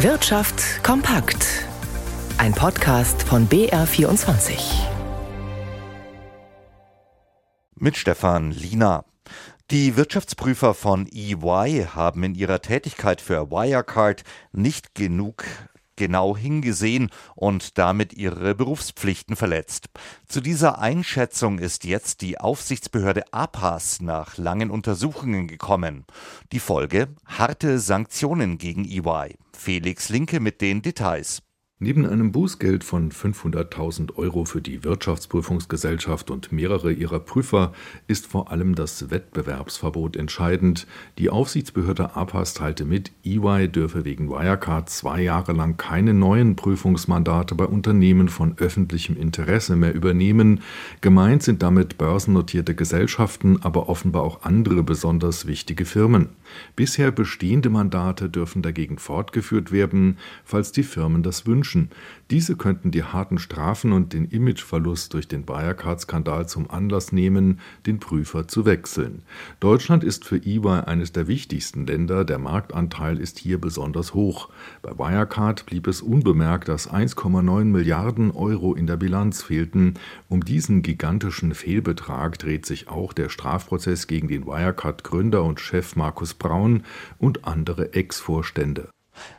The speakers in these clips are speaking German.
Wirtschaft kompakt. Ein Podcast von BR24. Mit Stefan Lina. Die Wirtschaftsprüfer von EY haben in ihrer Tätigkeit für Wirecard nicht genug genau hingesehen und damit ihre Berufspflichten verletzt. Zu dieser Einschätzung ist jetzt die Aufsichtsbehörde APAS nach langen Untersuchungen gekommen. Die Folge harte Sanktionen gegen EY. Felix Linke mit den Details. Neben einem Bußgeld von 500.000 Euro für die Wirtschaftsprüfungsgesellschaft und mehrere ihrer Prüfer ist vor allem das Wettbewerbsverbot entscheidend. Die Aufsichtsbehörde APAS teilte mit, EY dürfe wegen Wirecard zwei Jahre lang keine neuen Prüfungsmandate bei Unternehmen von öffentlichem Interesse mehr übernehmen. Gemeint sind damit börsennotierte Gesellschaften, aber offenbar auch andere besonders wichtige Firmen. Bisher bestehende Mandate dürfen dagegen fortgeführt werden, falls die Firmen das wünschen wünschen. Diese könnten die harten Strafen und den Imageverlust durch den Wirecard-Skandal zum Anlass nehmen, den Prüfer zu wechseln. Deutschland ist für EY eines der wichtigsten Länder, der Marktanteil ist hier besonders hoch. Bei Wirecard blieb es unbemerkt, dass 1,9 Milliarden Euro in der Bilanz fehlten. Um diesen gigantischen Fehlbetrag dreht sich auch der Strafprozess gegen den Wirecard-Gründer und Chef Markus Braun und andere Ex-Vorstände.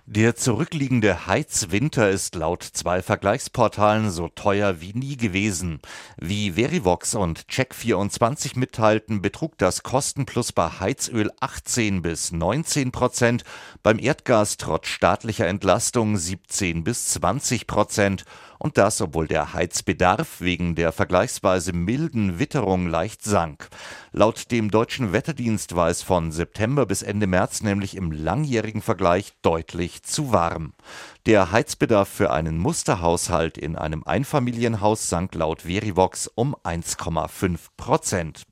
Der zurückliegende Heizwinter ist laut zwei Vergleichsportalen so teuer wie nie gewesen. Wie Verivox und Check24 mitteilten, betrug das Kostenplus bei Heizöl 18 bis 19 Prozent, beim Erdgas trotz staatlicher Entlastung 17 bis 20 Prozent und das, obwohl der Heizbedarf wegen der vergleichsweise milden Witterung leicht sank. Laut dem deutschen Wetterdienst war es von September bis Ende März nämlich im langjährigen Vergleich deutlich zu warm. Der Heizbedarf für einen Musterhaushalt in einem Einfamilienhaus sank laut Verivox um 1,5 Prozent.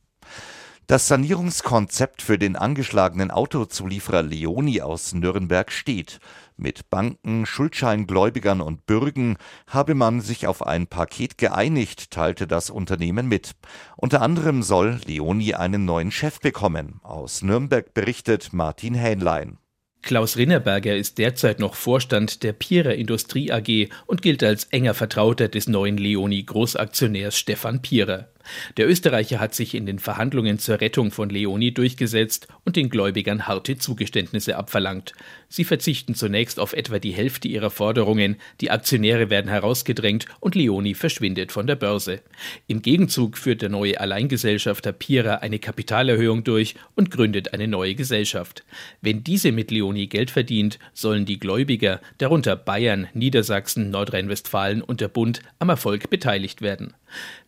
Das Sanierungskonzept für den angeschlagenen Autozulieferer Leoni aus Nürnberg steht. Mit Banken, Schuldscheingläubigern und Bürgen habe man sich auf ein Paket geeinigt, teilte das Unternehmen mit. Unter anderem soll Leoni einen neuen Chef bekommen. Aus Nürnberg berichtet Martin Hähnlein. Klaus Rinnerberger ist derzeit noch Vorstand der Pierer Industrie AG und gilt als enger Vertrauter des neuen Leoni Großaktionärs Stefan Pierer. Der Österreicher hat sich in den Verhandlungen zur Rettung von Leoni durchgesetzt und den Gläubigern harte Zugeständnisse abverlangt. Sie verzichten zunächst auf etwa die Hälfte ihrer Forderungen, die Aktionäre werden herausgedrängt und Leoni verschwindet von der Börse. Im Gegenzug führt der neue Alleingesellschafter Pira eine Kapitalerhöhung durch und gründet eine neue Gesellschaft. Wenn diese mit Leoni Geld verdient, sollen die Gläubiger, darunter Bayern, Niedersachsen, Nordrhein-Westfalen und der Bund, am Erfolg beteiligt werden.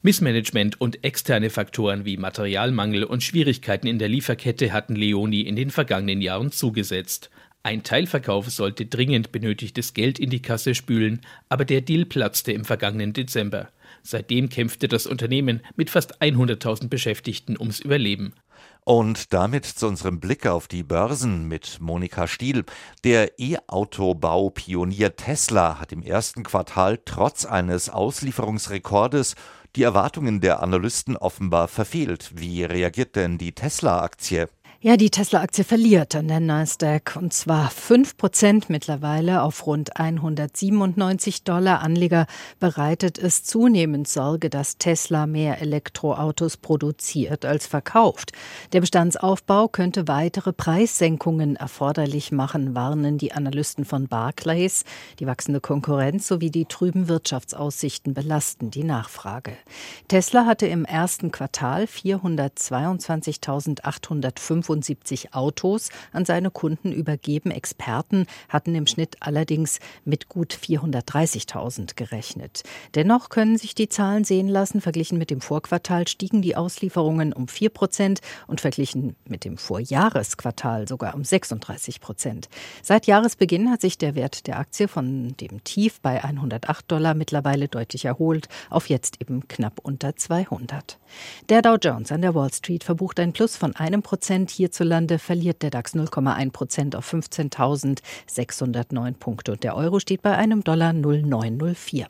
Missmanagement und externe Faktoren wie Materialmangel und Schwierigkeiten in der Lieferkette hatten Leoni in den vergangenen Jahren zugesetzt. Ein Teilverkauf sollte dringend benötigtes Geld in die Kasse spülen, aber der Deal platzte im vergangenen Dezember. Seitdem kämpfte das Unternehmen mit fast 100.000 Beschäftigten ums Überleben. Und damit zu unserem Blick auf die Börsen mit Monika Stiel. Der E-Autobau-Pionier Tesla hat im ersten Quartal trotz eines Auslieferungsrekordes die Erwartungen der Analysten offenbar verfehlt. Wie reagiert denn die Tesla-Aktie? Ja, die Tesla-Aktie verliert an der Nasdaq und zwar 5 Prozent mittlerweile auf rund 197 Dollar. Anleger bereitet es zunehmend Sorge, dass Tesla mehr Elektroautos produziert als verkauft. Der Bestandsaufbau könnte weitere Preissenkungen erforderlich machen, warnen die Analysten von Barclays. Die wachsende Konkurrenz sowie die trüben Wirtschaftsaussichten belasten die Nachfrage. Tesla hatte im ersten Quartal 422.805 75 Autos an seine Kunden übergeben. Experten hatten im Schnitt allerdings mit gut 430.000 gerechnet. Dennoch können sich die Zahlen sehen lassen. Verglichen mit dem Vorquartal stiegen die Auslieferungen um 4 Prozent und verglichen mit dem Vorjahresquartal sogar um 36 Prozent. Seit Jahresbeginn hat sich der Wert der Aktie von dem Tief bei 108 Dollar mittlerweile deutlich erholt auf jetzt eben knapp unter 200. Der Dow Jones an der Wall Street verbucht ein Plus von einem Prozent. Hierzulande verliert der DAX 0,1 Prozent auf 15.609 Punkte und der Euro steht bei einem Dollar 0,904.